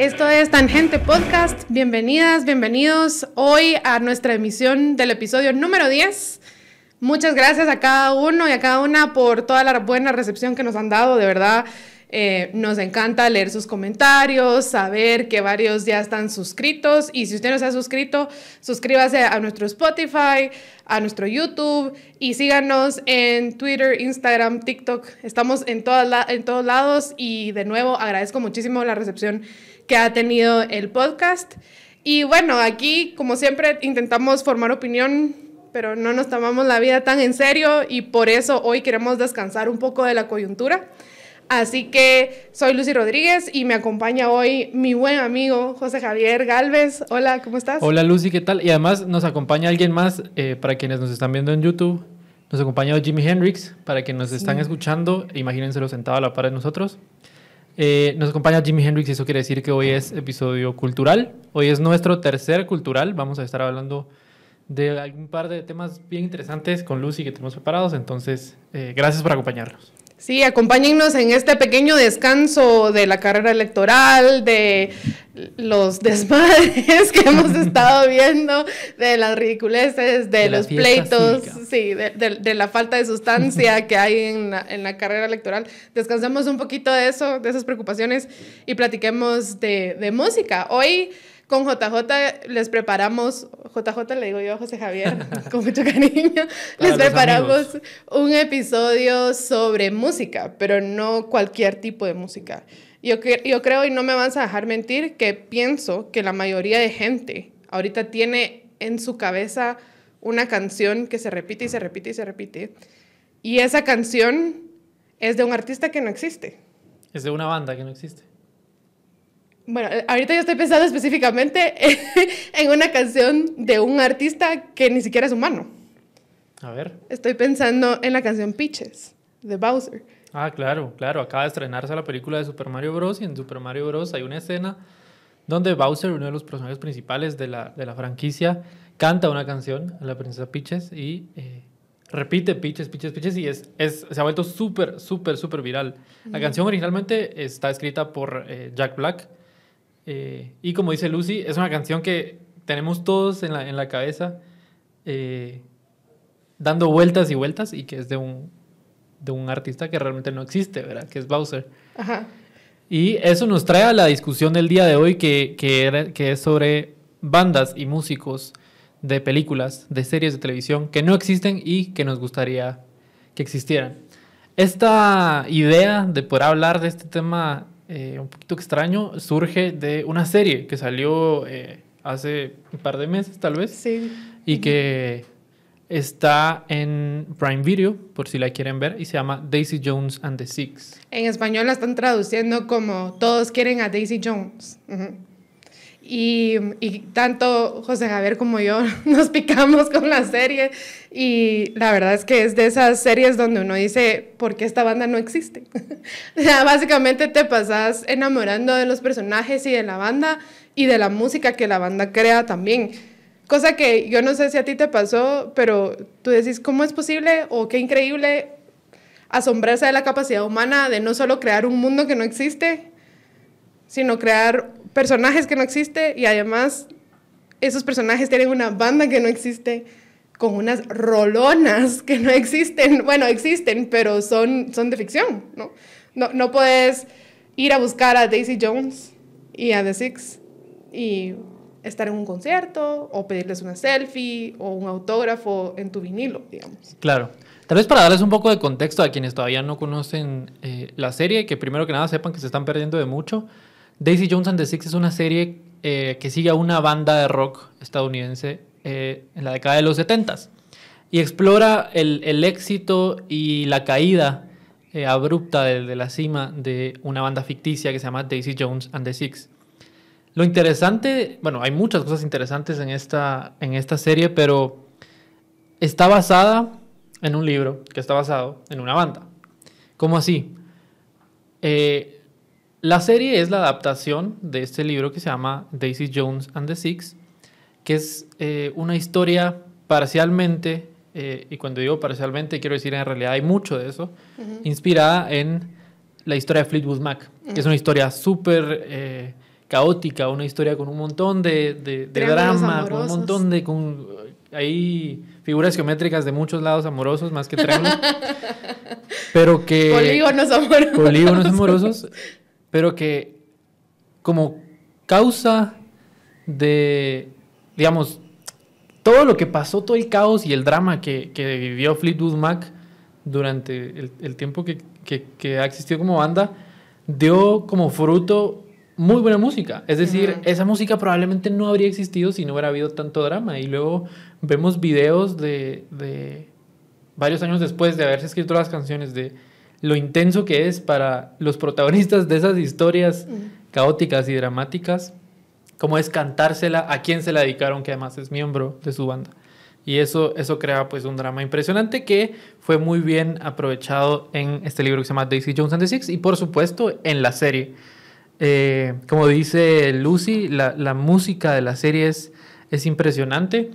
Esto es Tangente Podcast. Bienvenidas, bienvenidos hoy a nuestra emisión del episodio número 10. Muchas gracias a cada uno y a cada una por toda la buena recepción que nos han dado. De verdad, eh, nos encanta leer sus comentarios, saber que varios ya están suscritos y si usted no se ha suscrito, suscríbase a nuestro Spotify, a nuestro YouTube y síganos en Twitter, Instagram, TikTok. Estamos en, en todos lados y de nuevo agradezco muchísimo la recepción que ha tenido el podcast. Y bueno, aquí como siempre intentamos formar opinión, pero no nos tomamos la vida tan en serio y por eso hoy queremos descansar un poco de la coyuntura. Así que soy Lucy Rodríguez y me acompaña hoy mi buen amigo José Javier Galvez. Hola, ¿cómo estás? Hola Lucy, ¿qué tal? Y además nos acompaña alguien más eh, para quienes nos están viendo en YouTube. Nos acompaña Jimi Hendrix, para quienes nos están escuchando, imagínenselo sentado a la par de nosotros. Eh, nos acompaña Jimi Hendrix y eso quiere decir que hoy es episodio cultural. Hoy es nuestro tercer cultural. Vamos a estar hablando de algún par de temas bien interesantes con Lucy que tenemos preparados. Entonces, eh, gracias por acompañarnos. Sí, acompáñennos en este pequeño descanso de la carrera electoral, de los desmadres que hemos estado viendo, de las ridiculeces, de, los pleitos, sí, de, la falta de sustancia que hay en la, en la, carrera electoral. Descansemos un poquito de eso, de esas preocupaciones y platiquemos de, de música. Hoy con JJ les preparamos, JJ le digo yo a José Javier, con mucho cariño, les preparamos un episodio sobre música, pero no cualquier tipo de música. Yo, yo creo, y no me vas a dejar mentir, que pienso que la mayoría de gente ahorita tiene en su cabeza una canción que se repite y se repite y se repite. Y esa canción es de un artista que no existe. Es de una banda que no existe. Bueno, eh, ahorita yo estoy pensando específicamente en una canción de un artista que ni siquiera es humano. A ver. Estoy pensando en la canción Peaches, de Bowser. Ah, claro, claro. Acaba de estrenarse la película de Super Mario Bros. y en Super Mario Bros. hay una escena donde Bowser, uno de los personajes principales de la, de la franquicia, canta una canción a la princesa Peaches y eh, repite Peaches, Peaches, Peaches y es, es, se ha vuelto súper, súper, súper viral. La canción originalmente está escrita por eh, Jack Black eh, y como dice Lucy, es una canción que tenemos todos en la, en la cabeza, eh, dando vueltas y vueltas, y que es de un, de un artista que realmente no existe, ¿verdad? Que es Bowser. Ajá. Y eso nos trae a la discusión del día de hoy, que, que, que es sobre bandas y músicos de películas, de series de televisión que no existen y que nos gustaría que existieran. Esta idea de poder hablar de este tema eh, un poquito extraño surge de una serie que salió eh, hace un par de meses, tal vez. Sí. Y que está en Prime Video, por si la quieren ver, y se llama Daisy Jones and the Six. En español la están traduciendo como Todos quieren a Daisy Jones. Y, tanto José Javier como yo nos picamos con la serie y la verdad es que es de esas series donde uno dice, ¿por qué esta banda no existe? o sea, básicamente te pasas enamorando de los personajes y de la banda y de la música que la banda crea también. Cosa que yo no sé si a ti te pasó, pero tú decís, ¿cómo es posible o qué increíble asombrarse de la capacidad humana de no solo crear un mundo que no existe, sino crear personajes que no existe y además esos personajes tienen una banda que no existe con unas rolonas que no existen, bueno, existen, pero son, son de ficción, ¿no? ¿no? No puedes ir a buscar a Daisy Jones y a The Six y estar en un concierto o pedirles una selfie o un autógrafo en tu vinilo, digamos. Claro. Tal vez para darles un poco de contexto a quienes todavía no conocen eh, la serie, que primero que nada sepan que se están perdiendo de mucho. Daisy Jones and the Six es una serie eh, que sigue a una banda de rock estadounidense eh, en la década de los 70 y explora el, éxito y la caída eh, abrupta de, la cima de una banda ficticia que se llama Daisy Jones and the Six. Lo interesante, bueno, hay muchas cosas interesantes en esta, en esta serie, pero está basada en un libro que está basado en una banda. ¿Cómo así? Eh, la serie es la adaptación de este libro que se llama Daisy Jones and the Six, que es eh, una historia parcialmente eh, y cuando digo parcialmente quiero decir en realidad hay mucho de eso, inspirada en la historia de Fleetwood Mac, que es una historia súper eh, caótica, una historia con un montón de, de, drama, con un montón de... Con, hay figuras geométricas de muchos lados amorosos, más que triángulos. pero que... Polígonos amorosos. Polígonos amorosos, pero que como causa de, digamos, todo lo que pasó, todo el caos y el drama que, que vivió Fleetwood Mac durante el, el tiempo que, que, que, ha existido como banda, dio como fruto muy buena música. Es decir, esa música probablemente no habría existido si no hubiera habido tanto drama. Y luego vemos videos de, de varios años después de haberse escrito las canciones, de lo intenso que es para los protagonistas de esas historias caóticas y dramáticas cómo es cantársela a quien se la dedicaron, que además es miembro de su banda. Y eso, eso crea pues un drama impresionante que fue muy bien aprovechado en este libro que se llama Daisy Jones and the Six y por supuesto en la serie. Eh, como dice Lucy, la, la, música de la serie es, es impresionante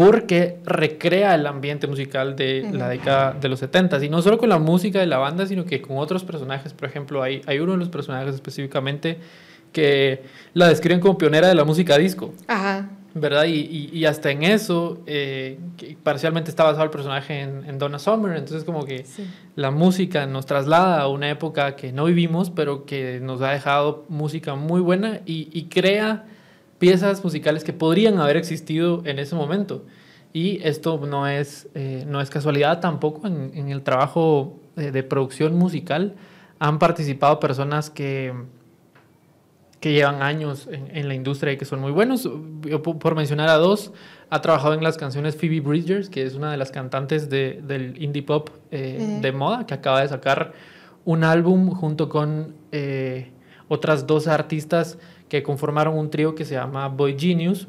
porque recrea el ambiente musical de la década de los 70 y no solo con la música de la banda, sino que con otros personajes. Por ejemplo, hay, hay uno de los personajes específicamente que la describen como pionera de la música disco. Ajá. ¿Verdad? Y, y, hasta en eso, eh, parcialmente está basado el personaje en, en Donna Summer, entonces como que la música nos traslada a una época que no vivimos, pero que nos ha dejado música muy buena y, y crea piezas musicales que podrían haber existido en ese momento. Y esto no es, eh, no es casualidad tampoco en, en el trabajo de, de producción musical. Han participado personas que que llevan años en, en, la industria y que son muy buenos. Yo, por mencionar a dos, ha trabajado en las canciones Phoebe Bridgers, que es una de las cantantes de, del indie pop eh, uh -huh. de moda, que acaba de sacar un álbum junto con eh, otras dos artistas que conformaron un trío que se llama Boy Genius.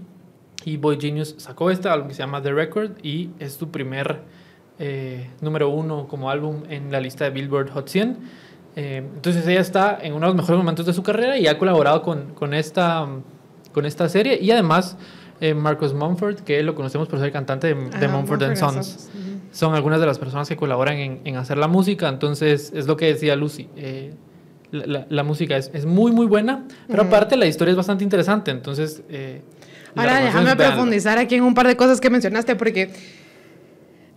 Y Boy Genius sacó este álbum que se llama The Record y es su primer eh, número uno como álbum en la lista de Billboard Hot 100. Eh, entonces ella está en uno de los mejores momentos de su carrera y ha colaborado con, con, esta, con esta serie. Y además eh, Marcus Mumford, que lo conocemos por ser cantante de, de ah, Mumford and Sons. Uh -huh. Son algunas de las personas que colaboran en, en, hacer la música. Entonces es lo que decía Lucy. La, la, la, música es, es, muy, muy buena. Pero uh -huh. aparte la historia es bastante interesante. Entonces... eh, Ahora déjame profundizar aquí en un par de cosas que mencionaste porque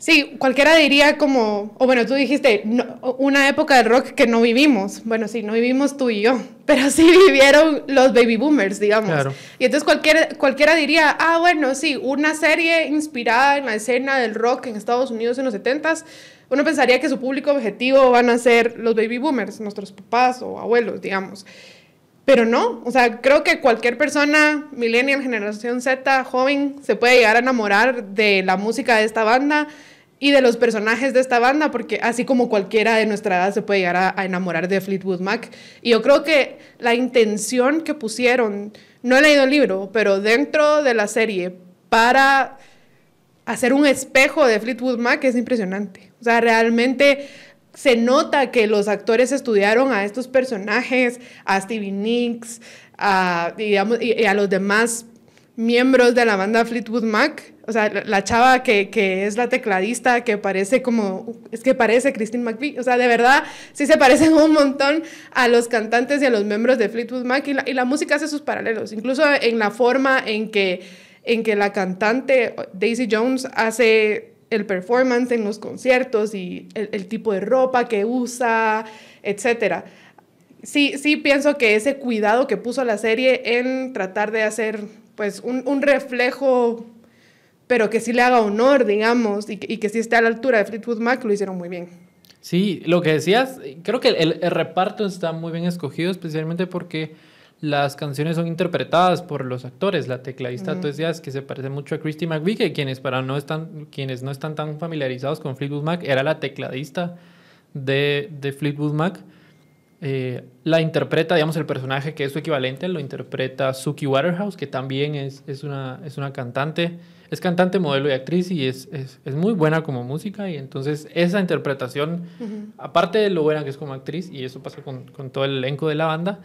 Sí, cualquiera diría como, o bueno, tú dijiste, no, una época del rock que no vivimos. Bueno, sí, no vivimos tú y yo, pero sí vivieron los baby boomers, digamos. Claro. Y entonces cualquiera, cualquiera diría, ah, bueno, sí, una serie inspirada en la escena del rock en Estados Unidos en los 70s, uno pensaría que su público objetivo van a ser los baby boomers, nuestros papás o abuelos, digamos. Pero no, o sea, creo que cualquier persona, millennial, generación Z, joven, se puede llegar a enamorar de la música de esta banda y de los personajes de esta banda, porque así como cualquiera de nuestra edad se puede llegar a, enamorar de Fleetwood Mac. Y yo creo que la intención que pusieron, no he leído el libro, pero dentro de la serie, para hacer un espejo de Fleetwood Mac es impresionante. O sea, realmente se nota que los actores estudiaron a estos personajes, a Stevie Nicks, a, y, a los demás miembros de la banda Fleetwood Mac, o sea, la chava que, que, es la tecladista, que parece como, es que parece Christine McVie, o sea, de verdad, sí se parecen un montón a los cantantes y a los miembros de Fleetwood Mac, y la música hace sus paralelos, incluso en la forma en que, en que la cantante Daisy Jones hace el performance en los conciertos y el, tipo de ropa que usa, etcétera. Sí, sí pienso que ese cuidado que puso la serie en tratar de hacer pues un, un reflejo pero que sí le haga honor, digamos, y que, y que sí esté a la altura de Fleetwood Mac, lo hicieron muy bien. Sí, lo que decías, creo que el, el, reparto está muy bien escogido, especialmente porque las canciones son interpretadas por los actores. La tecladista, uh -huh. tú decías que se parece mucho a Christy McVie, que quienes, para no están, quienes no están tan familiarizados con Fleetwood Mac, era la tecladista de, de Fleetwood Mac. Eh, la interpreta, digamos, el personaje que es su equivalente, lo interpreta Suki Waterhouse, que también es, es, una, es una cantante es cantante, modelo y actriz y es, es, es, muy buena como música y entonces esa interpretación, uh -huh. aparte de lo buena que es como actriz, y eso pasa con, con, todo el elenco de la banda,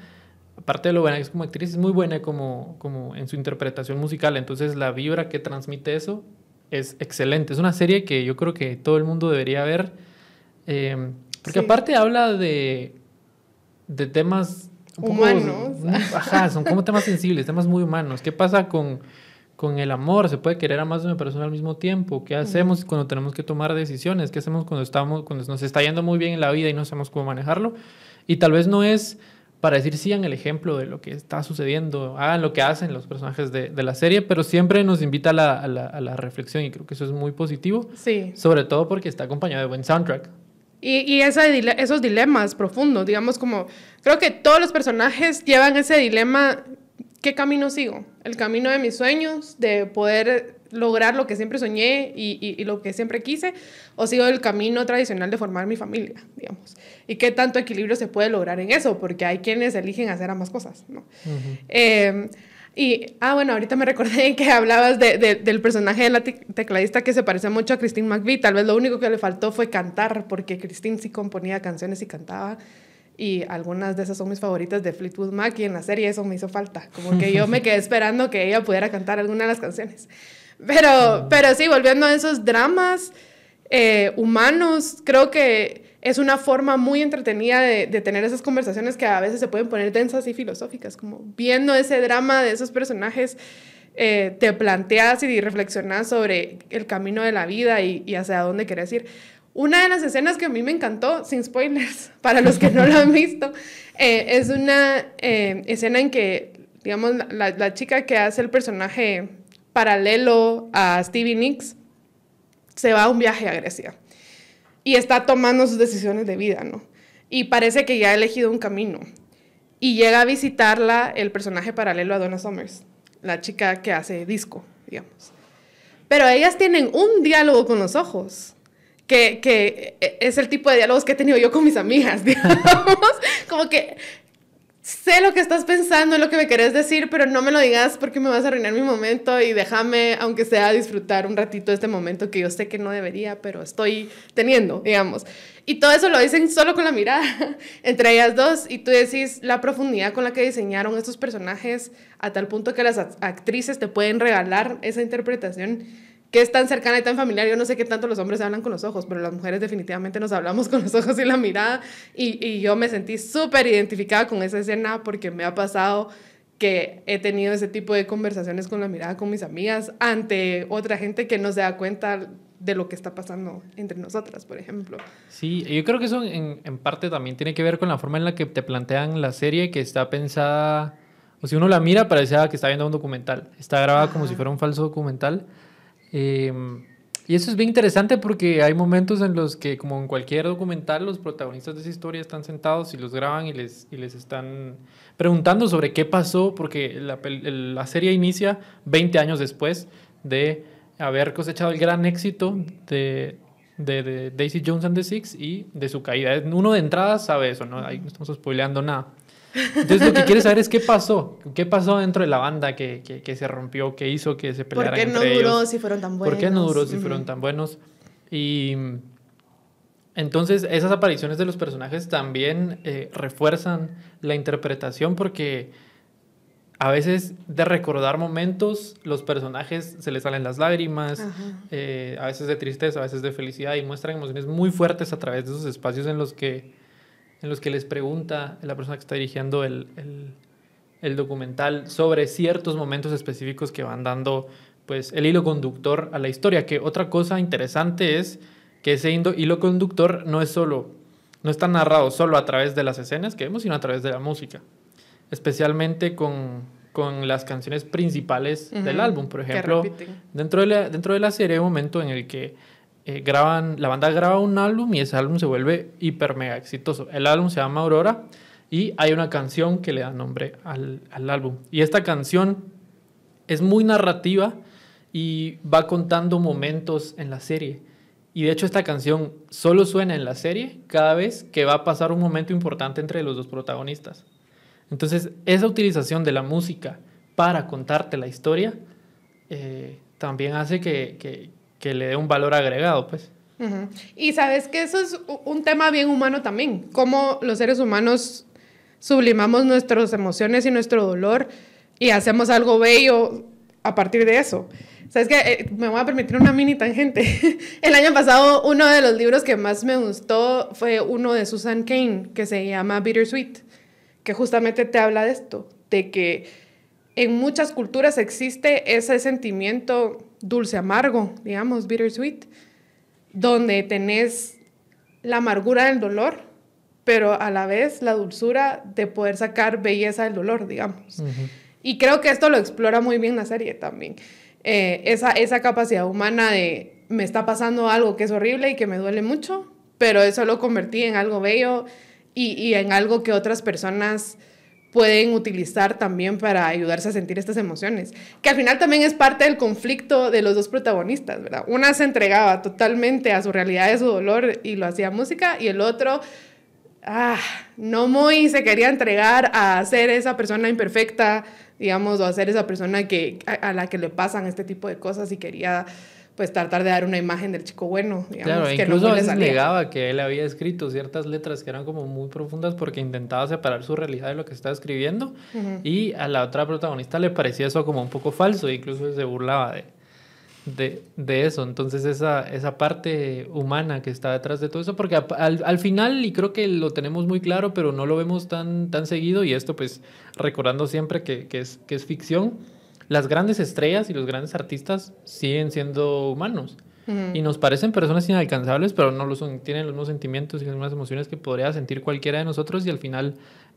aparte de lo buena que es como actriz, es muy buena como, como en su interpretación musical, entonces la vibra que transmite eso es excelente. Es una serie que yo creo que todo el mundo debería ver. Eh, porque Sí. aparte habla de, de temas un poco- Humanos. Ajá, son como temas sensibles, temas muy humanos. ¿Qué pasa con, con el amor? ¿Se puede querer a más de una persona al mismo tiempo? ¿Qué hacemos cuando tenemos que tomar decisiones? ¿Qué hacemos cuando, estamos, cuando nos está yendo muy bien en la vida y no sabemos cómo manejarlo? Y tal vez no es para decir sigan el ejemplo de lo que está sucediendo, hagan lo que hacen los personajes de, de la serie, pero siempre nos invita a la, a la- a la reflexión y creo que eso es muy positivo, Sí. sobre todo porque está acompañado de buen soundtrack. Y, y esa esos dilemas profundos, digamos como, creo que todos los personajes llevan ese dilema, ¿qué camino sigo? El camino de mis sueños, de poder lograr lo que siempre soñé y, y- y lo que siempre quise, o sigo el camino tradicional de formar mi familia, digamos. Y qué tanto equilibrio se puede lograr en eso, porque hay quienes eligen hacer ambas cosas, ¿no? Eh, y, ah, bueno, ahorita me recordé que hablabas de- de- del personaje de la te- tecladista que se parece mucho a Christine McVie. Tal vez lo único que le faltó fue cantar, porque Christine sí componía canciones y cantaba. Y algunas de esas son mis favoritas de Fleetwood Mac y en la serie eso me hizo falta. Como que yo me quedé esperando que ella pudiera cantar alguna de las canciones. Pero, pero sí, volviendo a esos dramas eh, humanos, creo que es una forma muy entretenida de, de tener esas conversaciones que a veces se pueden poner densas y filosóficas, como viendo ese drama de esos personajes, eh, te planteas y reflexionas sobre el camino de la vida y, y hacia dónde querés ir. Una de las escenas que a mí me encantó, sin spoilers, para los que no lo han visto, eh, es una eh, escena en que, digamos, la, la- chica que hace el personaje paralelo a Stevie Nicks se va a un viaje a Grecia y está tomando sus decisiones de vida, ¿no? Y parece que ya ha elegido un camino. Y llega a visitarla el personaje paralelo a Donna Summers, la chica que hace disco, digamos. Pero ellas tienen un diálogo con los ojos, que, que es el tipo de diálogos que he tenido yo con mis amigas, digamos. Como que sé lo que estás pensando, lo que me querés decir, pero no me lo digas porque me vas a arruinar mi momento y déjame, aunque sea, disfrutar un ratito de este momento que yo sé que no debería, pero estoy teniendo, digamos. Y todo eso lo dicen solo con la mirada, entre ellas dos, y tú decís la profundidad con la que diseñaron estos personajes a tal punto que las act- actrices te pueden regalar esa interpretación que es tan cercana y tan familiar. Yo no sé qué tanto los hombres hablan con los ojos, pero las mujeres definitivamente nos hablamos con los ojos y la mirada. Y, y yo me sentí súper identificada con esa escena porque me ha pasado que he tenido ese tipo de conversaciones con la mirada con mis amigas ante otra gente que no se da cuenta de lo que está pasando entre nosotras, por ejemplo. Sí, yo creo que eso en, en parte también tiene que ver con la forma en la que te plantean la serie, que está pensada, o si uno la mira, parece que está viendo un documental. Está grabada como si fuera un falso documental. Eh, y eso es bien interesante porque hay momentos en los que, como en cualquier documental, los protagonistas de esa historia están sentados y los graban y les, y les están preguntando sobre qué pasó, porque la, la serie inicia 20 años después de haber cosechado el gran éxito de, de, de Daisy Jones and the Six y de su caída. Uno de entrada sabe eso, ¿no? Ahí no estamos spoileando nada. Entonces lo que quiere saber es qué pasó, qué pasó dentro de la banda que, que, que se rompió, qué hizo que se ¿Por pelearan qué no entre duró ellos. si fueron tan buenos? ¿Por qué no duró si Ujú. fueron tan buenos? Y entonces esas apariciones de los personajes también eh, refuerzan la interpretación porque a veces de recordar momentos los personajes se les salen las lágrimas, eh, a veces de tristeza, a veces de felicidad y muestran emociones muy fuertes a través de esos espacios en los que, en los que les pregunta la persona que está dirigiendo el, el- el documental sobre ciertos momentos específicos que van dando pues el hilo conductor a la historia. Que otra cosa interesante es que ese hilo conductor no es solo, no está narrado solo a través de las escenas que vemos, sino a través de la música. Especialmente con, con las canciones principales del Ujú, álbum. Por ejemplo, dentro de, la, dentro de la serie hay un momento en el que eh, graban, la banda graba un álbum y ese álbum se vuelve hiper mega exitoso. El álbum se llama Aurora y hay una canción que le da nombre al, al álbum. Y esta canción es muy narrativa y va contando momentos en la serie. Y de hecho esta canción solo suena en la serie cada vez que va a pasar un momento importante entre los dos protagonistas. Entonces esa utilización de la música para contarte la historia eh, también hace que, que- que le dé un valor agregado, pues. Y sabes que eso es un tema bien humano también, cómo los seres humanos sublimamos nuestras emociones y nuestro dolor y hacemos algo bello a partir de eso. ¿Sabes qué? Eh, me voy a permitir una mini tangente. El año pasado, uno de los libros que más me gustó fue uno de Susan Kane, que se llama Bittersweet, que justamente te habla de esto, de que en muchas culturas existe ese sentimiento dulce amargo, digamos, bittersweet, donde tenés la amargura del dolor, pero a la vez la dulzura de poder sacar belleza del dolor, digamos. Y creo que esto lo explora muy bien la serie también. Eh, esa, esa capacidad humana de me está pasando algo que es horrible y que me duele mucho, pero eso lo convertí en algo bello y, y en algo que otras personas pueden utilizar también para ayudarse a sentir estas emociones, que al final también es parte del conflicto de los dos protagonistas, ¿verdad? Una se entregaba totalmente a su realidad, de su dolor y lo hacía música, y el otro, ah, no muy se quería entregar a ser esa persona imperfecta, digamos, o a ser esa persona que, a la que le pasan este tipo de cosas y quería pues tratar de dar una imagen del chico bueno, digamos. Claro, que incluso no veces negaba que él había escrito ciertas letras que eran como muy profundas porque intentaba separar su realidad de lo que estaba escribiendo y a la otra protagonista le parecía eso como un poco falso e incluso se burlaba de, de, de, eso. Entonces esa, esa parte humana que está detrás de todo eso, porque al, al, final, y creo que lo tenemos muy claro, pero no lo vemos tan, tan seguido, y esto pues recordando siempre que, que es, que es ficción, las grandes estrellas y los grandes artistas siguen siendo humanos. Y nos parecen personas inalcanzables, pero no lo son. Tienen los mismos sentimientos y las mismas emociones que podría sentir cualquiera de nosotros y al final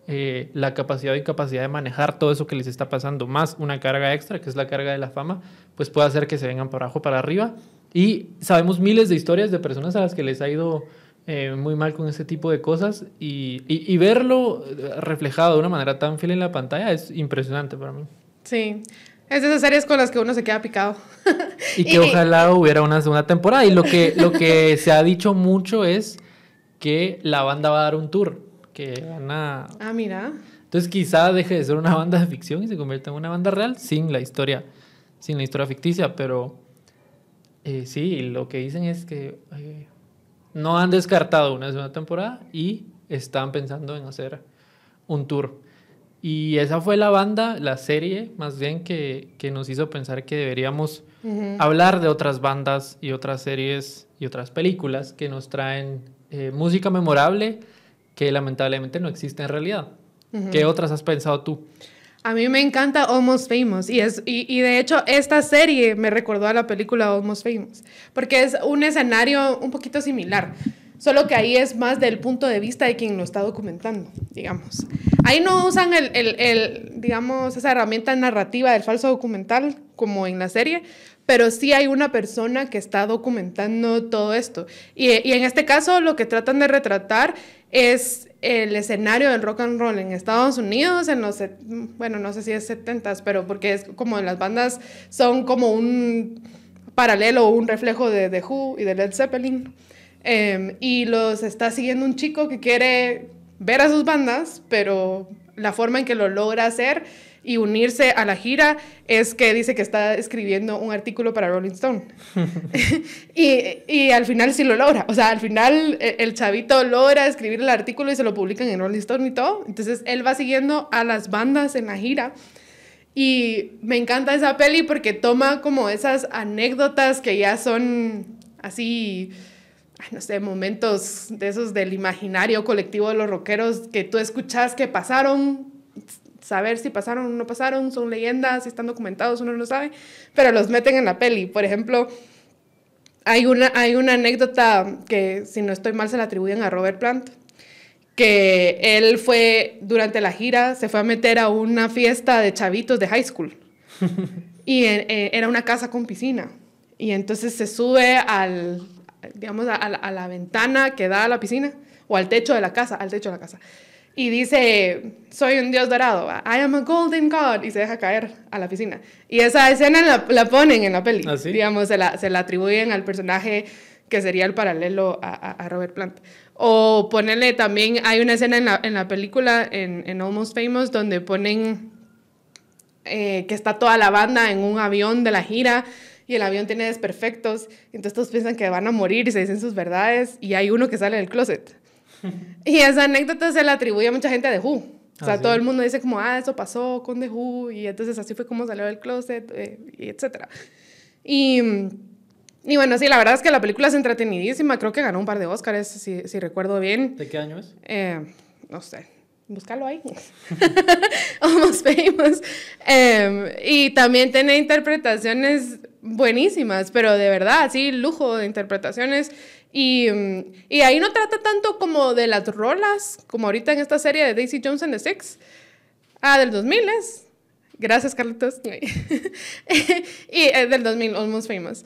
eh, la capacidad y capacidad de manejar todo eso que les está pasando, más una carga extra, que es la carga de la fama, pues puede hacer que se vengan para abajo, para arriba. Y sabemos miles de historias de personas a las que les ha ido eh, muy mal con ese tipo de cosas y, y, y verlo reflejado de una manera tan fiel en la pantalla es impresionante para mí. Sí, es de esas series con las que uno se queda picado. y que ojalá hubiera una segunda temporada. Y lo que, lo que se ha dicho mucho es que la banda va a dar un tour. Que van a... Ah, mira. Entonces quizá deje de ser una banda de ficción y se convierta en una banda real sin la historia, sin la historia ficticia. Pero eh, sí, lo que dicen es que eh, no han descartado una segunda temporada y están pensando en hacer un tour. Y esa fue la banda, la serie, más bien, que, que nos hizo pensar que deberíamos hablar de otras bandas y otras series y otras películas que nos traen eh, música memorable que lamentablemente no existe en realidad. ¿Qué otras has pensado tú? A mí me encanta Almost Famous y, es, y, y, de hecho esta serie me recordó a la película Almost Famous porque es un escenario un poquito similar. Solo que ahí es más del punto de vista de quien lo está documentando, digamos. Ahí no usan el, el, el, digamos, esa herramienta narrativa del falso documental como en la serie, pero sí hay una persona que está documentando todo esto. Y, en este caso lo que tratan de retratar es el escenario del rock and roll en Estados Unidos en los, bueno, no sé si es 70s, pero porque es como las bandas son como un paralelo o un reflejo de The Who y de Led Zeppelin. Eh, y los está siguiendo un chico que quiere ver a sus bandas, pero la forma en que lo logra hacer y unirse a la gira es que dice que está escribiendo un artículo para Rolling Stone. y, y, al final sí lo logra. O sea, al final e, el chavito logra escribir el artículo y se lo publican en Rolling Stone y todo. Entonces él va siguiendo a las bandas en la gira. Y me encanta esa peli porque toma como esas anécdotas que ya son así no sé, momentos de esos del imaginario colectivo de los rockeros que tú escuchas que pasaron, saber si pasaron o no pasaron, son leyendas, si están documentados, uno no sabe, pero los meten en la peli. Por ejemplo, hay una, hay una anécdota que, si no estoy mal, se la atribuyen a Robert Plant, que él fue, durante la gira, se fue a meter a una fiesta de chavitos de high school. y eh, era una casa con piscina. Y entonces se sube al, digamos, a, a, la ventana que da a la piscina o al techo de la casa, al techo de la casa. Y dice, soy un dios dorado, I am a golden god, y se deja caer a la piscina. Y esa escena la, la ponen en la peli, ¿Ah, sí? digamos, se la, se la atribuyen al personaje que sería el paralelo a, a, Robert Plant. O ponerle también, hay una escena en la, en la película, en, en, Almost Famous, donde ponen eh, que está toda la banda en un avión de la gira y el avión tiene desperfectos, entonces todos piensan que van a morir y se dicen sus verdades y hay uno que sale del closet. y esa anécdota se la atribuye a mucha gente de Who. O sea, ¿Ah, sí? todo el mundo dice como, ah, eso pasó con The Who y entonces así fue como salió del closet, eh, y etcétera. Y, y bueno, sí, la verdad es que la película es entretenidísima. Creo que ganó un par de Oscars, si, si recuerdo bien. ¿De qué año es? Eh, no sé, búscalo ahí. Almost Famous. Em, y también tiene interpretaciones buenísimas, pero de verdad, sí, lujo de interpretaciones. Y, y, ahí no trata tanto como de las rolas, como ahorita en esta serie de Daisy Jones and the Six. Ah, del 2000 es. Gracias, Carlitos. y es del 2000, Almost Famous.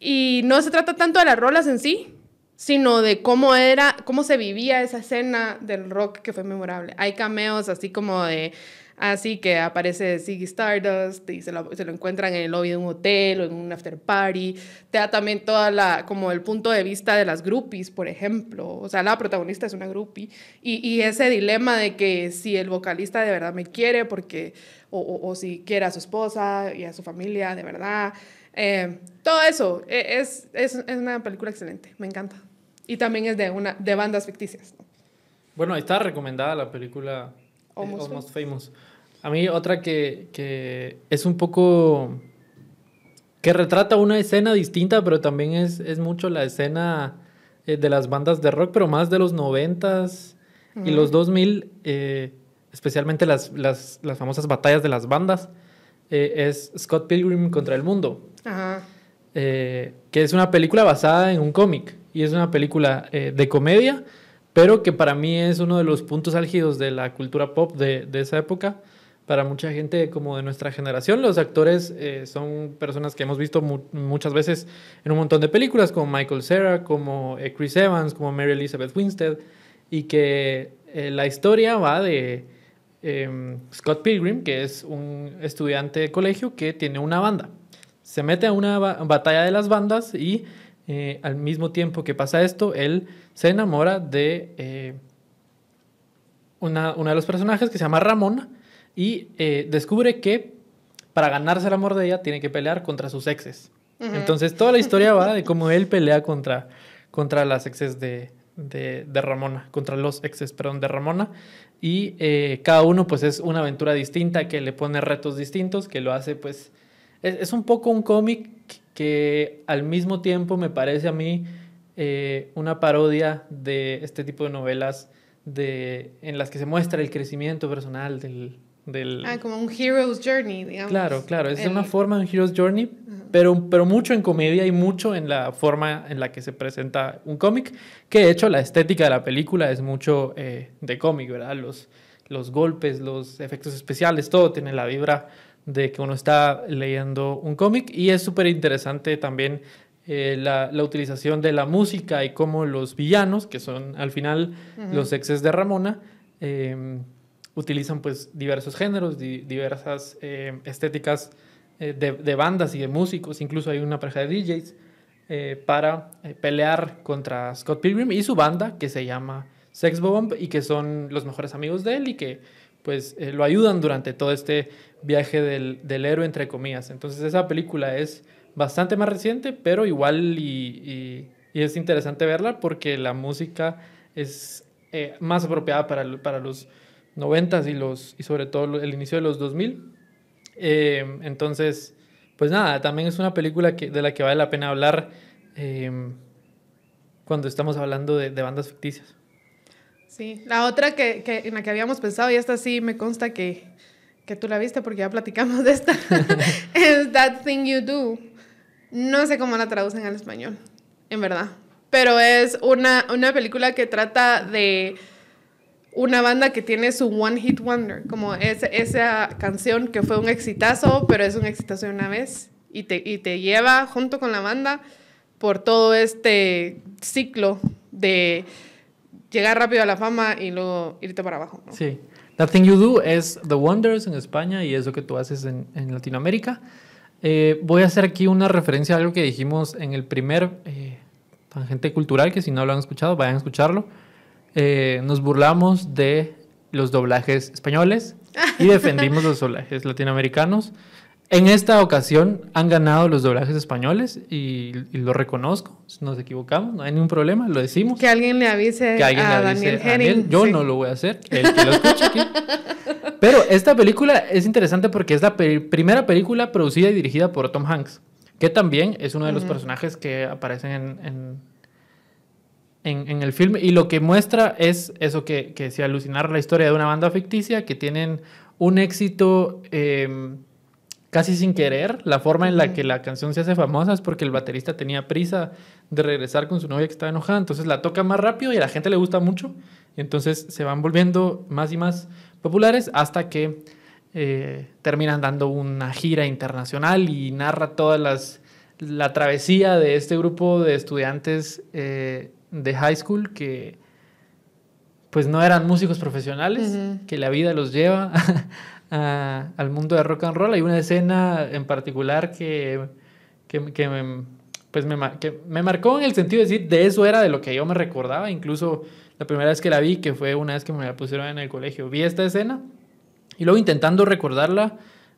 Y no se trata tanto de las rolas en sí, sino de cómo era, cómo se vivía esa escena del rock que fue memorable. Hay cameos así como de, así que aparece Ziggy Stardust y se lo, se lo, encuentran en el lobby de un hotel o en un after party. Te da también toda la, como el punto de vista de las groupies, por ejemplo. O sea, la protagonista es una groupie. Y, y ese dilema de que si el vocalista de verdad me quiere porque, o, o, o si quiere a su esposa y a su familia de verdad. Eh, todo eso e, es, es, es, una película excelente, me encanta. Y también es de, una, de bandas ficticias. ¿no? Bueno, está recomendada la película Almost, eh, Almost Famous. A mí otra que, que, es un poco... que retrata una escena distinta, pero también es, es mucho la escena eh, de las bandas de rock, pero más de los noventas -huh. y los 2000, eh, especialmente las, las, las, famosas batallas de las bandas, es Scott Pilgrim contra el mundo. Ajá. Eh, que es una película basada en un cómic y es una película eh, de comedia, pero que para mí es uno de los puntos álgidos de la cultura pop de, de esa época. Para mucha gente como de nuestra generación, los actores eh, son personas que hemos visto mu muchas veces en un montón de películas, como Michael Cera, como eh, Chris Evans, como Mary Elizabeth Winstead, y que la historia va de em, Scott Pilgrim, que es un estudiante de colegio que tiene una banda. Se mete a una ba batalla de las bandas y eh, al mismo tiempo que pasa esto, él se enamora de eh, una, una, de los personajes que se llama Ramona y eh, descubre que para ganarse el amor de ella tiene que pelear contra sus exes. Uh -huh. Entonces toda la historia va de cómo él pelea contra, contra las exes de, de, de Ramona, contra los exes, perdón, de Ramona. Y eh, cada uno pues es una aventura distinta que le pone retos distintos, que lo hace pues es, es un poco un cómic que al mismo tiempo me parece a mí eh, una parodia de este tipo de novelas de, en las que se muestra el crecimiento personal del... del... Ah, como un Hero's Journey, digamos. Claro, claro, es el... una forma de un Hero's Journey, uh -huh. pero, pero mucho en comedia y mucho en la forma en la que se presenta un cómic, que de hecho la estética de la película es mucho eh, de cómic, ¿verdad? Los, los golpes, los efectos especiales, todo tiene la vibra de que uno está leyendo un cómic y es súper interesante también eh, la, la, utilización de la música y cómo los villanos, que son al final uh -huh. los exes de Ramona, eh, utilizan pues diversos géneros, di diversas eh, estéticas de, de, bandas y de músicos, incluso hay una pareja de DJs, eh, para eh, pelear contra Scott Pilgrim y su banda que se llama Sex Bomb y que son los mejores amigos de él y que pues eh, lo ayudan durante todo este viaje del, del, héroe, entre comillas. Entonces esa película es bastante más reciente, pero igual y, es interesante verla porque la música es eh, más apropiada para, para los 90 y, los, y sobre todo el inicio de los 2000. Eh, entonces, pues nada, también es una película que, de la que vale la pena hablar eh, cuando estamos hablando de, de bandas ficticias. Sí, la otra que, que, en la que habíamos pensado, y esta sí me consta que, que tú la viste porque ya platicamos de esta, es That Thing You Do. No sé cómo la traducen al español, en verdad. Pero es una, una película que trata de una banda que tiene su One Hit Wonder, como es, esa canción que fue un exitazo, pero es un exitazo de una vez y te, y te lleva junto con la banda por todo este ciclo de llegar rápido a la fama y luego irte para abajo. ¿no? Sí. That Thing You Do es The Wonders en España y es lo que tú haces en, en Latinoamérica. Eh, voy a hacer aquí una referencia a algo que dijimos en el primer eh, Tangente Cultural, que si no lo han escuchado, vayan a escucharlo. Eh, nos burlamos de los doblajes españoles y defendimos los doblajes latinoamericanos. En esta ocasión han ganado los doblajes españoles y, y, lo reconozco. Nos equivocamos, no hay ningún problema, lo decimos. Que alguien le avise que alguien a le avise Daniel a Daniel. Yo sí. no lo voy a hacer, el que lo escuche aquí. Pero esta película es interesante porque es la pe- primera película producida y dirigida por Tom Hanks, que también es uno de los personajes que aparecen en, en, en- en el filme. Y lo que muestra es eso que, que se alucinar la historia de una banda ficticia que tienen un éxito eh, casi sin querer. La forma en la que la canción se hace famosa es porque el baterista tenía prisa de regresar con su novia que estaba enojada, entonces la toca más rápido y a la gente le gusta mucho. Y entonces se van volviendo más y más populares hasta que eh, terminan dando una gira internacional y narra todas las la travesía de este grupo de estudiantes eh, de high school que pues no eran músicos profesionales, que la vida los lleva a- al mundo de rock and roll. Hay una escena en particular que, que, que me, pues me, que me marcó en el sentido de decir, de eso era de lo que yo me recordaba, incluso la primera vez que la vi, que fue una vez que me la pusieron en el colegio, vi esta escena y luego intentando recordarla,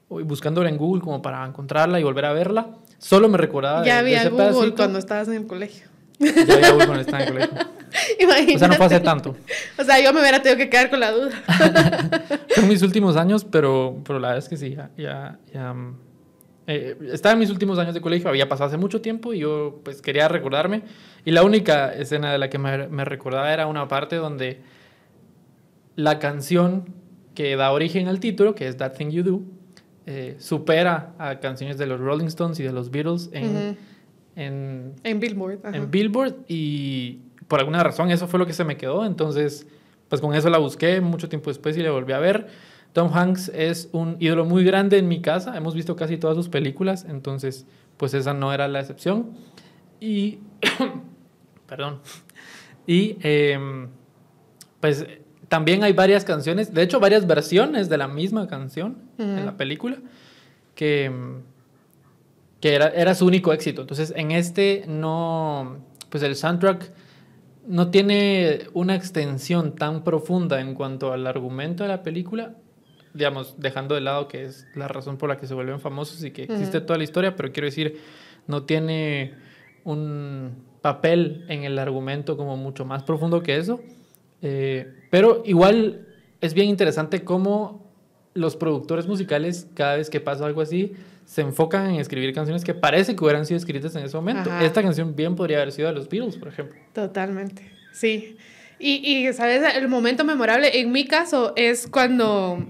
buscándola en Google como para encontrarla y volver a verla, solo me recordaba de- Ya de había ese Google pedacito. cuando estabas en el colegio. Ya había estaba en el colegio. Imagínate. O sea, no fue hace tanto. O sea, yo me hubiera tenido que quedar con la duda. En mis últimos años, pero, pero la verdad es que sí, ya, ya, ya, mm, eh, estaba en mis últimos años de colegio, había pasado hace mucho tiempo y yo pues quería recordarme. Y la única escena de la que me, me recordaba era una parte donde la canción que da origen al título, que es That Thing You Do, eh, supera a canciones de los Rolling Stones y de los Beatles en, Ujú. En, En Billboard. ajá. en Billboard y por alguna razón eso fue lo que se me quedó. Entonces, pues con eso la busqué mucho tiempo después y la volví a ver. Tom Hanks es un ídolo muy grande en mi casa. Hemos visto casi todas sus películas, entonces, pues esa no era la excepción. Y, perdón. Y, em, pues también hay varias canciones, de hecho, varias versiones de la misma canción en la película que, em, que era, era su único éxito. Entonces, en este no, pues el soundtrack no tiene una extensión tan profunda en cuanto al argumento de la película, digamos, dejando de lado que es la razón por la que se vuelven famosos y que existe Ujú. toda la historia, pero quiero decir, no tiene un papel en el argumento como mucho más profundo que eso. Eh, pero igual es bien interesante cómo los productores musicales, cada vez que pasa algo así, se enfocan en escribir canciones que parece que hubieran sido escritas en ese momento. Ajá. Esta canción bien podría haber sido de los Beatles, por ejemplo. Totalmente, sí. Y, y, ¿sabes? El momento memorable en mi caso es cuando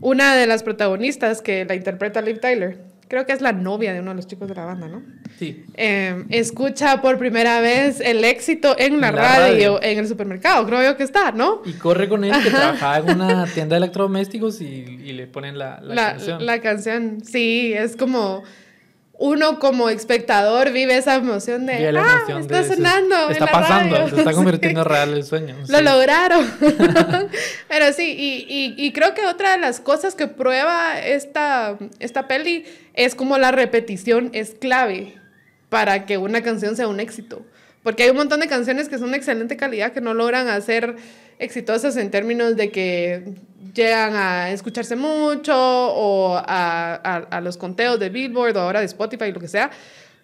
una de las protagonistas que la interpreta Liv Tyler, creo que es la novia de uno de los chicos de la banda, ¿no? Sí. Eh, escucha por primera vez el éxito en la, radio, radio. en el supermercado, creo yo que está, ¿no? Y corre con él que trabajaba en una tienda de electrodomésticos y, y le ponen la, la, la, canción. la canción, sí, es como uno como espectador vive esa emoción de, ah, emoción está de ese- sonando. en Está la pasando, radio". se está convirtiendo en real el sueño. Lo sí. lograron. Pero sí, y, y- y creo que otra de las cosas que prueba esta, esta peli es como la repetición es clave para que una canción sea un éxito. Porque hay un montón de canciones que son de excelente calidad que no logran hacer exitosas en términos de que llegan a escucharse mucho o a, a- a los conteos de Billboard o ahora de Spotify, lo que sea.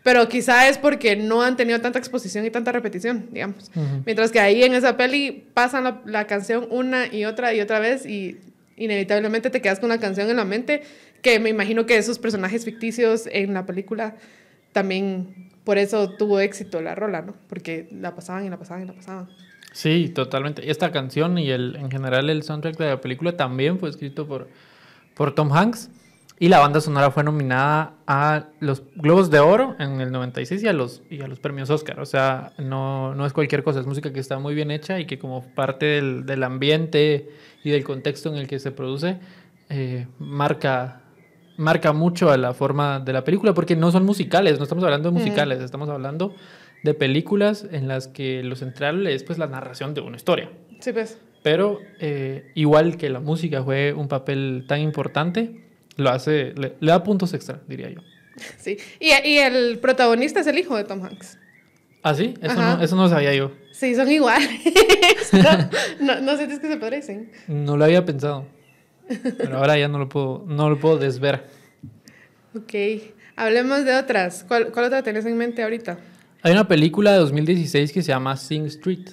Pero quizá es porque no han tenido tanta exposición y tanta repetición, digamos. Mientras que ahí en esa peli pasan la, la canción una y otra y otra vez y inevitablemente te quedas con la canción en la mente, que me imagino que esos personajes ficticios en la película también por eso tuvo éxito la rola, ¿no? Porque la pasaban y la pasaban y la pasaban. Sí, totalmente. Esta canción y el, en general el soundtrack de la película también fue escrito por, por Tom Hanks. Y la banda sonora fue nominada a los Globos de Oro en el 96 y a los, y a los premios Oscar. O sea, no, no es cualquier cosa, es música que está muy bien hecha y que como parte del, del ambiente y del contexto en el que se produce, eh, marca, marca mucho a la forma de la película, porque no son musicales, no estamos hablando de Ujú. musicales, estamos hablando de películas en las que lo central es pues la narración de una historia. Sí, pues. Pero eh, igual que la música juegue un papel tan importante, lo hace, le, le da puntos extra, diría yo. Sí. Y, y el protagonista es el hijo de Tom Hanks. ¿Ah, sí? Eso, Ajá. no, eso no lo sabía yo. Sí, son iguales. no, no, no sientes que se parecen. No lo había pensado. Pero ahora ya no lo puedo, no lo puedo desver. Ok. Hablemos de otras. ¿Cuál, cuál otra tenés en mente ahorita? Hay una película de 2016 que se llama Sing Street.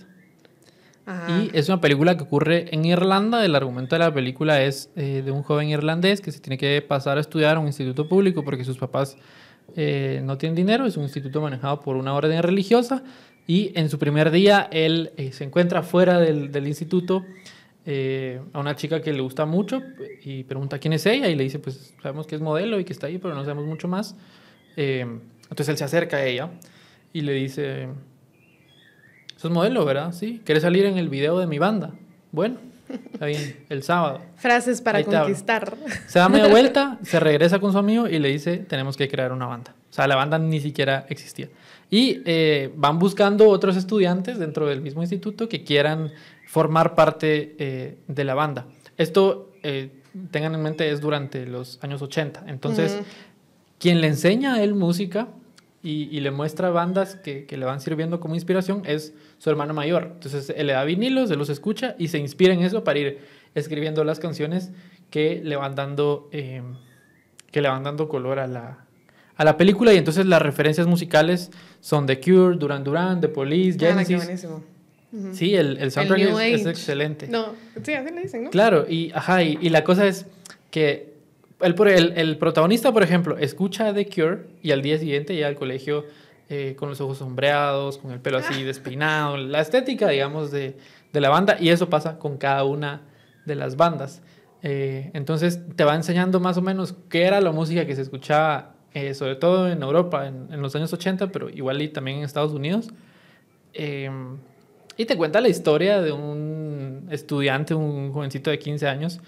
Y es una película que ocurre en Irlanda. El argumento de la película es eh, de un joven irlandés que se tiene que pasar a estudiar a un instituto público porque sus papás eh, no tienen dinero. Es un instituto manejado por una orden religiosa. Y en su primer día él eh, se encuentra fuera del, del instituto a una chica que le gusta mucho y pregunta quién es ella y le dice pues sabemos que es modelo y que está ahí pero no sabemos mucho más. entonces él se acerca a ella y le dice Sos modelo, ¿verdad? Sí. ¿Quieres salir en el video de mi banda? Bueno, está bien, el sábado. Frases para conquistar. Se da media vuelta, se regresa con su amigo y le dice, tenemos que crear una banda. O sea, la banda ni siquiera existía. Y eh, van buscando otros estudiantes dentro del mismo instituto que quieran formar parte eh, de la banda. Esto, eh, tengan en mente, es durante los años 80. Entonces, quien le enseña a él música y, le muestra bandas que, que, le van sirviendo como inspiración es su hermano mayor. Entonces él le da vinilos, él los escucha y se inspira en eso para ir escribiendo las canciones que le van dando, eh, que le van dando color a la, a la película. Y entonces las referencias musicales son The Cure, Duran Duran, The Police, ah, Sí, el, el soundtrack es, excelente. No, sí, así le dicen, ¿no? Claro, y, ajá, y, y la cosa es que el, el, protagonista, por ejemplo, escucha The Cure y al día siguiente llega al colegio eh, con los ojos sombreados, con el pelo así despeinado, la estética, digamos, de, de, la banda, y eso pasa con cada una de las bandas. Eh, entonces te va enseñando más o menos qué era la música que se escuchaba, eh, sobre todo en Europa en, en, los años 80, pero igual y también en Estados Unidos. Y te cuenta la historia de un estudiante, un jovencito de 15 años,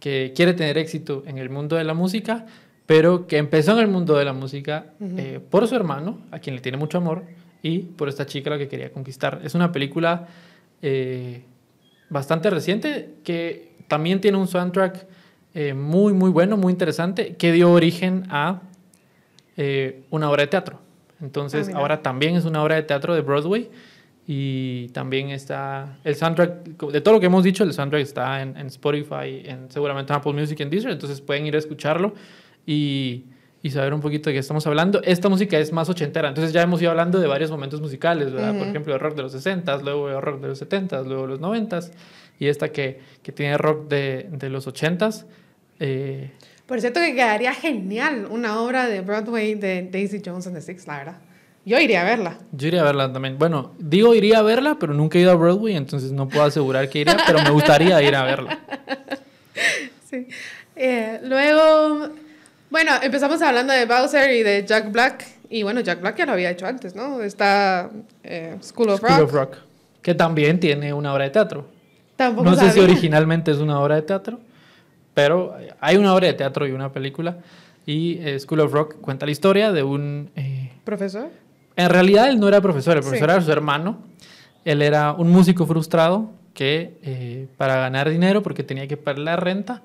que quiere tener éxito en el mundo de la música, pero que empezó en el mundo de la música eh, por su hermano, a quien le tiene mucho amor, y por esta chica la que quería conquistar. Es una película eh, bastante reciente que también tiene un soundtrack eh, muy, muy bueno, muy interesante, que dio origen a una obra de teatro. Entonces, ah, ahora también es una obra de teatro de Broadway y también está el soundtrack, de todo lo que hemos dicho, el soundtrack está en, Spotify, en seguramente Apple Music, en Deezer, entonces pueden ir a escucharlo y, y, saber un poquito de qué estamos hablando. Esta música es más ochentera, entonces ya hemos ido hablando de varios momentos musicales, ¿verdad? Por ejemplo, el rock de los 60s, luego el rock de los 70s, luego los 90s, y esta que, que tiene rock de, de los 80s. Eh, Por cierto que quedaría genial una obra de Broadway de Daisy Jones and the Six, la verdad. Yo iría a verla. Yo iría a verla también. Bueno, digo iría a verla, pero nunca he ido a Broadway, entonces no puedo asegurar que iría, pero me gustaría ir a verla. Sí. Eh, luego, bueno, empezamos hablando de Bowser y de Jack Black. Y bueno, Jack Black ya lo había hecho antes, ¿no? Está eh, School of Rock. School of Rock. Que también tiene una obra de teatro. Tampoco no sé si originalmente es una obra de teatro, pero hay una obra de teatro y una película. Y eh, School of Rock cuenta la historia de un... ¿Profesor? En realidad él no era profesor, el profesor era su hermano. Él era un músico frustrado que eh, para ganar dinero, porque tenía que pagar la renta,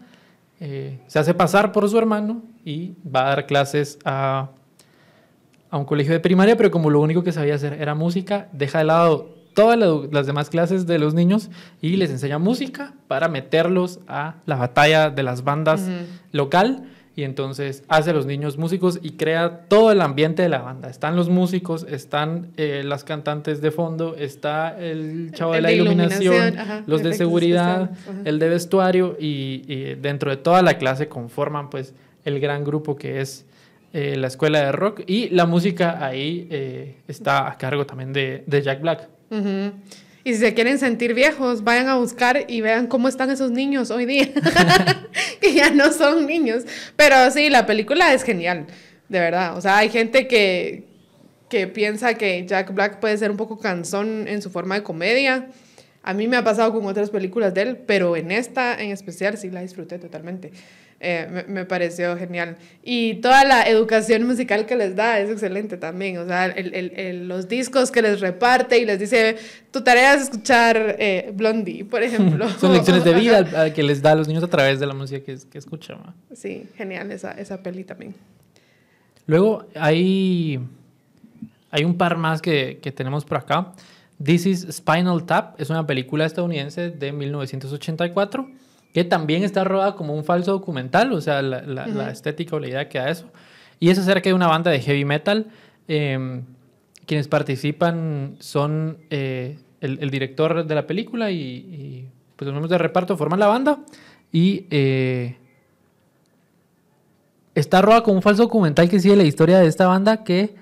eh, se hace pasar por su hermano y va a dar clases a, a, un colegio de primaria, pero como lo único que sabía hacer era música, deja de lado todas las demás clases de los niños y les enseña música para meterlos a la batalla de las bandas local y entonces hace a los niños músicos y crea todo el ambiente de la banda. Están los músicos, están eh, las cantantes de fondo, está el chavo de la iluminación, los de seguridad, el de vestuario y, dentro de toda la clase conforman pues el gran grupo que es eh, la escuela de rock y la música ahí eh, está a cargo también de, de Jack Black. Y si se quieren sentir viejos, vayan a buscar y vean cómo están esos niños hoy día, que ya no son niños. Pero sí, la película es genial, de verdad. O sea, hay gente que, que piensa que Jack Black puede ser un poco cansón en su forma de comedia. A mí me ha pasado con otras películas de él, pero en esta en especial sí la disfruté totalmente. Eh, me, pareció genial. Y toda la educación musical que les da es excelente también. O sea, el, el, los discos que les reparte y les dice, tu tarea es escuchar eh, Blondie, por ejemplo. Son lecciones de vida que les da a los niños a través de la música que, que escuchan. Sí, genial esa, esa peli también. Luego hay, hay un par más que, que tenemos por acá. This is Spinal Tap es una película estadounidense de 1984 que también está rodada como un falso documental, o sea, la, la, estética o la idea que da eso. Y es acerca de una banda de heavy metal. Em, quienes participan son eh, el, el, director de la película y, y, pues los miembros de reparto forman la banda y eh, está roba como un falso documental que sigue la historia de esta banda que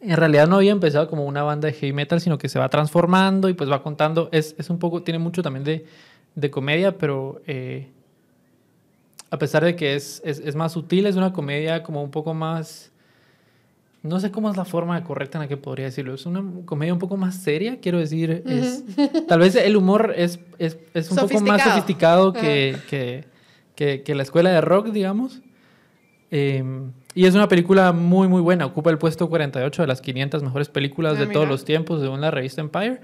en realidad no había empezado como una banda de heavy metal, sino que se va transformando y pues va contando, es, es un poco, tiene mucho también de, de comedia, pero eh, a pesar de que es, es, es, más sutil, es una comedia como un poco más, no sé cómo es la forma correcta en la que podría decirlo, es una comedia un poco más seria, quiero decir, es, tal vez el humor es, es, es un poco más sofisticado que, que, que, que, la escuela de rock, digamos. Eh, y es una película muy, muy buena. Ocupa el puesto 48 de las 500 mejores películas ah, de mira. todos los tiempos, según la revista Empire.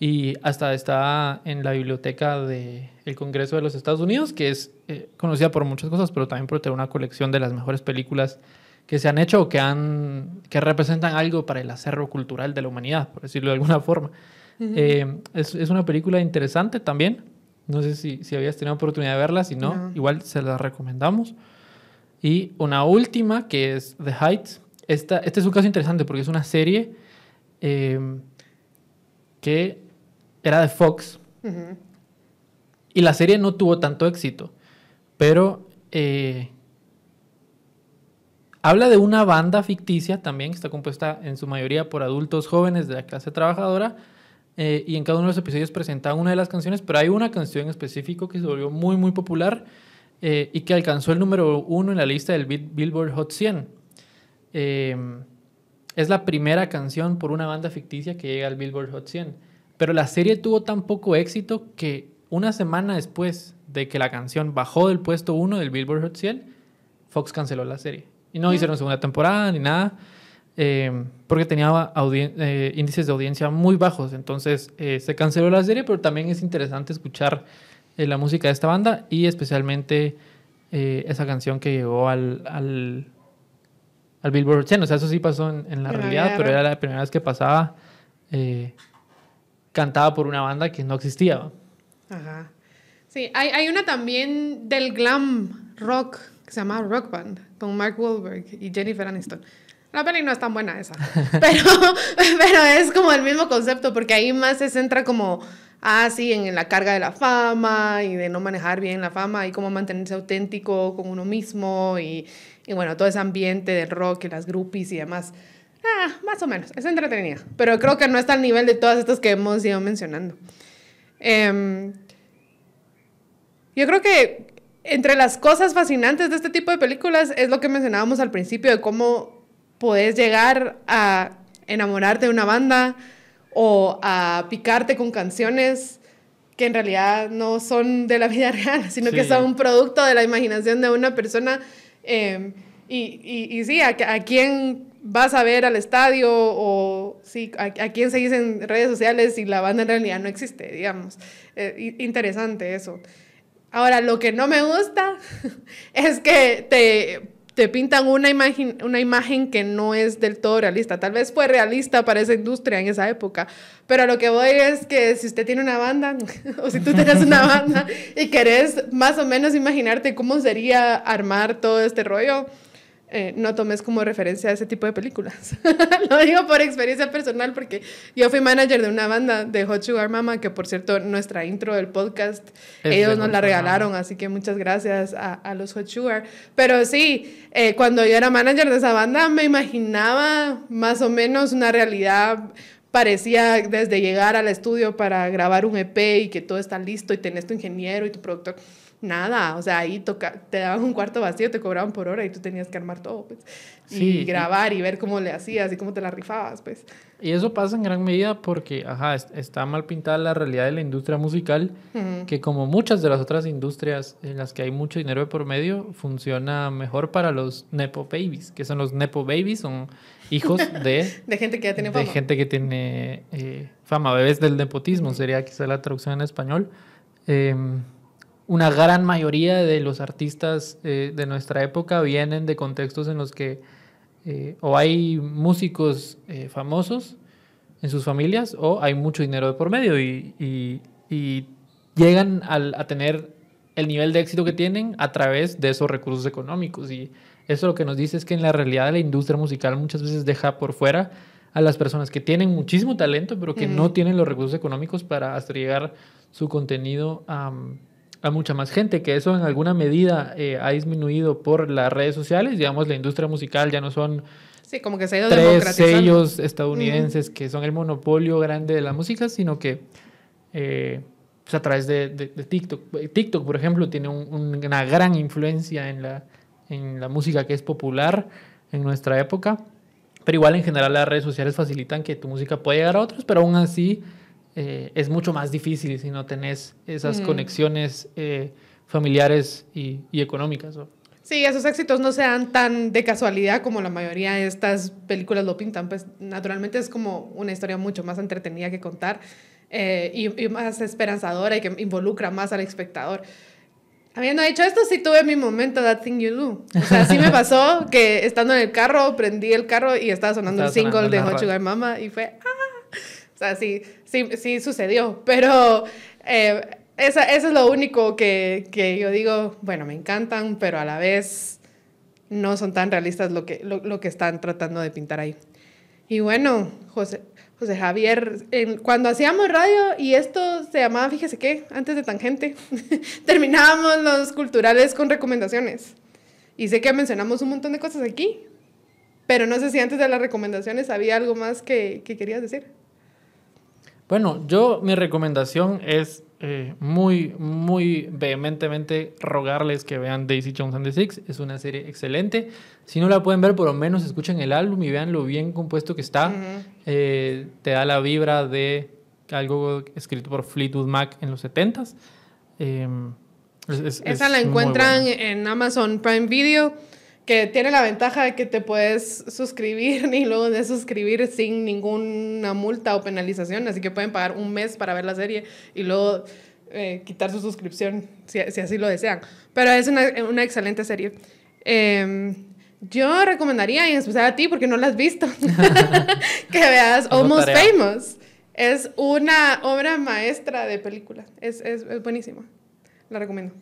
Y hasta está en la biblioteca del el Congreso de los Estados Unidos, que es eh, conocida por muchas cosas, pero también por tener una colección de las mejores películas que se han hecho o que, han, que representan algo para el acervo cultural de la humanidad, por decirlo de alguna forma. Uh -huh. eh, es, es, una película interesante también. No sé si, si habías tenido oportunidad de verla, si no, no. igual se la recomendamos. Y una última que es The Heights. Esta, este es un caso interesante porque es una serie eh, que era de Fox. Uh -huh. Y la serie no tuvo tanto éxito. Pero eh, habla de una banda ficticia también, que está compuesta en su mayoría por adultos jóvenes de la clase trabajadora. Eh, y en cada uno de los episodios presenta una de las canciones, pero hay una canción en específico que se volvió muy, muy popular eh, y que alcanzó el número uno en la lista del Billboard Hot 100. Eh, es la primera canción por una banda ficticia que llega al Billboard Hot 100. Pero la serie tuvo tan poco éxito que una semana después de que la canción bajó del puesto uno del Billboard Hot 100, Fox canceló la serie. Y no hicieron segunda temporada ni nada, eh, porque tenía eh, índices de audiencia muy bajos. Entonces eh, se canceló la serie, pero también es interesante escuchar la música de esta banda y especialmente esa canción que llegó al, al, al Billboard 100. O sea, eso sí pasó en, en la realidad, pero era la primera vez que pasaba cantada por una banda que no existía. Ajá. Sí, hay, hay una también del glam rock que se llama Rock Band con Mark Wahlberg y Jennifer Aniston. La peli no es tan buena esa, pero, pero es como el mismo concepto porque ahí más se centra como ah, sí, en la carga de la fama y de no manejar bien la fama y cómo mantenerse auténtico con uno mismo y, y bueno, todo ese ambiente del rock y las groupies y demás. Ah, más o menos, es entretenida, pero creo que no está al nivel de todas estas que hemos ido mencionando. Eh, yo creo que entre las cosas fascinantes de este tipo de películas es lo que mencionábamos al principio de cómo puedes llegar a enamorarte de una banda, o a picarte con canciones que en realidad no son de la vida real, sino sí. que son un producto de la imaginación de una persona. Eh, y, y, y, sí, a, a, quién vas a ver al estadio o sí, a, a, quién seguís en redes sociales y la banda en realidad no existe, digamos. Eh, interesante eso. Ahora, lo que no me gusta es que te te pintan una imagen, una imagen que no es del todo realista. Tal vez fue realista para esa industria en esa época, pero lo que voy es que si usted tiene una banda, o si tú tienes una banda y querés más o menos imaginarte cómo sería armar todo este rollo, eh, no tomes como referencia a ese tipo de películas. Lo digo por experiencia personal porque yo fui manager de una banda de Hot Sugar Mama, que por cierto, nuestra intro del podcast, es ellos nos la regalaron, Mama. así que muchas gracias a, a, los Hot Sugar. Pero sí, eh, cuando yo era manager de esa banda, me imaginaba más o menos una realidad parecía desde llegar al estudio para grabar un EP y que todo está listo y tenés tu ingeniero y tu productor nada, o sea, ahí toca, te daban un cuarto vacío, te cobraban por hora y tú tenías que armar todo, pues, sí, y grabar y, y ver cómo le hacías y cómo te la rifabas, pues. Y eso pasa en gran medida porque, ajá, está mal pintada la realidad de la industria musical, uh -huh. que como muchas de las otras industrias en las que hay mucho dinero de por medio, funciona mejor para los nepo babies, que son los nepo babies, son hijos de... de gente que ya tiene fama. De gente que tiene eh, fama, bebés del nepotismo, sería quizá la traducción en español. Eh, una gran mayoría de los artistas eh, de nuestra época vienen de contextos en los que eh, o hay músicos eh, famosos en sus familias o hay mucho dinero de por medio y, y, y llegan al, a tener el nivel de éxito que tienen a través de esos recursos económicos. Y eso lo que nos dice es que en la realidad de la industria musical muchas veces deja por fuera a las personas que tienen muchísimo talento, pero que no tienen los recursos económicos para hasta llegar su contenido a, a mucha más gente, que eso en alguna medida eh, ha disminuido por las redes sociales, digamos, la industria musical ya no son Sí, como que se ha ido tres sellos estadounidenses que son el monopolio grande de la música, sino que eh, pues a través de, de- de TikTok. TikTok, por ejemplo, tiene un- un- una gran influencia en la, en la música que es popular en nuestra época. Pero igual en general las redes sociales facilitan que tu música pueda llegar a otros, pero aún así eh, es mucho más difícil si no tenés esas Mm. conexiones eh, familiares y, y económicas. ¿no? Sí, esos éxitos no se dan tan de casualidad como la mayoría de estas películas lo pintan. Pues naturalmente es como una historia mucho más entretenida que contar eh, y, y más esperanzadora y que involucra más al espectador. Habiendo dicho esto, sí tuve mi momento That Thing You Do. O sea, sí me pasó que estando en el carro, prendí el carro y estaba sonando Estaba el single sonando de Hot. Sugar Mama y fue... ¡Ah! O sea, sí, sí, sí sucedió. Pero eh, esa, eso es lo único que, que yo digo, bueno, me encantan, pero a la vez no son tan realistas lo que, lo, lo que están tratando de pintar ahí. Y bueno, José, José Javier, en- cuando hacíamos radio y esto se llamaba, fíjese qué, antes de Tangente, terminábamos los culturales con recomendaciones. Y sé que mencionamos un montón de cosas aquí, pero no sé si antes de las recomendaciones había algo más que, que querías decir. Bueno, yo mi recomendación es eh, muy, muy vehementemente rogarles que vean Daisy Jones and the Six. Es una serie excelente. Si no la pueden ver, por lo menos escuchen el álbum y vean lo bien compuesto que está. Ujú. Eh, te da la vibra de algo escrito por Fleetwood Mac en los 70s. Eh, es- es- Esa es la encuentran en Amazon Prime Video, que tiene la ventaja de que te puedes suscribir y luego de suscribir sin ninguna multa o penalización, así que pueden pagar un mes para ver la serie y luego eh, quitar su suscripción si, si así lo desean. Pero es una, una excelente serie. Eh, yo recomendaría, y en especial a ti, porque no la has visto, que veas Almost. Famous. Es una obra maestra de película. Es, es, es buenísima. La recomiendo.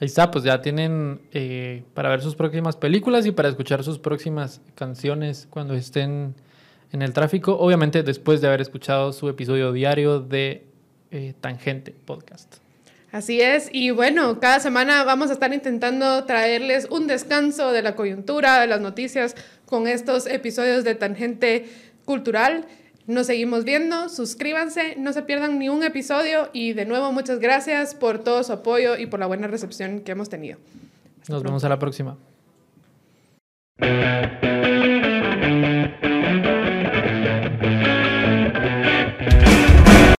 Ahí está, pues ya tienen eh, para ver sus próximas películas y para escuchar sus próximas canciones cuando estén en el tráfico. Obviamente después de haber escuchado su episodio diario de eh, Tangente Podcast. Así es, y bueno, cada semana vamos a estar intentando traerles un descanso de la coyuntura, de las noticias, con estos episodios de Tangente Cultural. Nos seguimos viendo, suscríbanse, no se pierdan ni un episodio y de nuevo muchas gracias por todo su apoyo y por la buena recepción que hemos tenido. Nos vemos a la próxima.